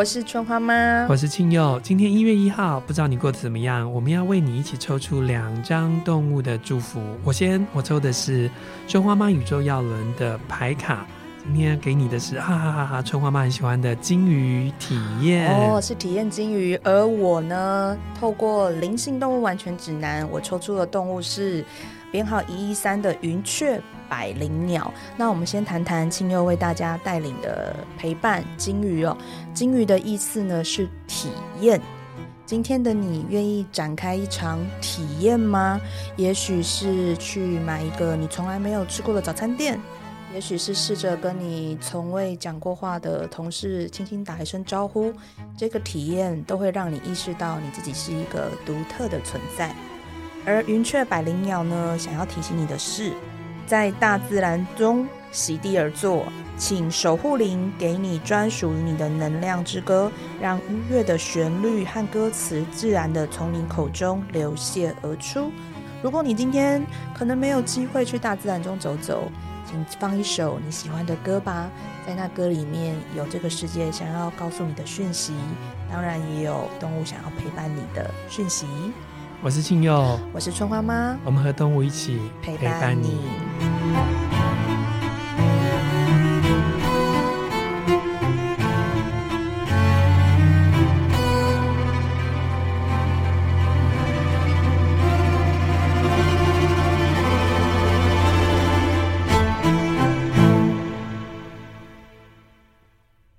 我是春花妈，我是庆佑。今天一月一号，不知道你过得怎么样？我们要为你一起抽出两张动物的祝福。我先，我抽的是春花妈宇宙耀轮的牌卡。今天给你的是哈哈哈哈，春花妈很喜欢的金鱼体验哦，是体验金鱼。而我呢，透过灵性动物完全指南，我抽出的动物是编号一一三的云雀百灵鸟。那我们先谈谈庆祐为大家带领的陪伴金鱼哦。金鱼的意思呢是体验。今天的你愿意展开一场体验吗？也许是去买一个你从来没有吃过的早餐店。也许是试着跟你从未讲过话的同事轻轻打一声招呼，这个体验都会让你意识到你自己是一个独特的存在。而云雀百灵鸟呢，想要提醒你的是，在大自然中席地而坐，请守护灵给你专属于你的能量之歌，让音乐的旋律和歌词自然地从你口中流泻而出。如果你今天可能没有机会去大自然中走走，请放一首你喜欢的歌吧，在那歌里面有这个世界想要告诉你的讯息，当然也有动物想要陪伴你的讯息。我是庆佑，我是春花妈，我们和动物一起陪伴你。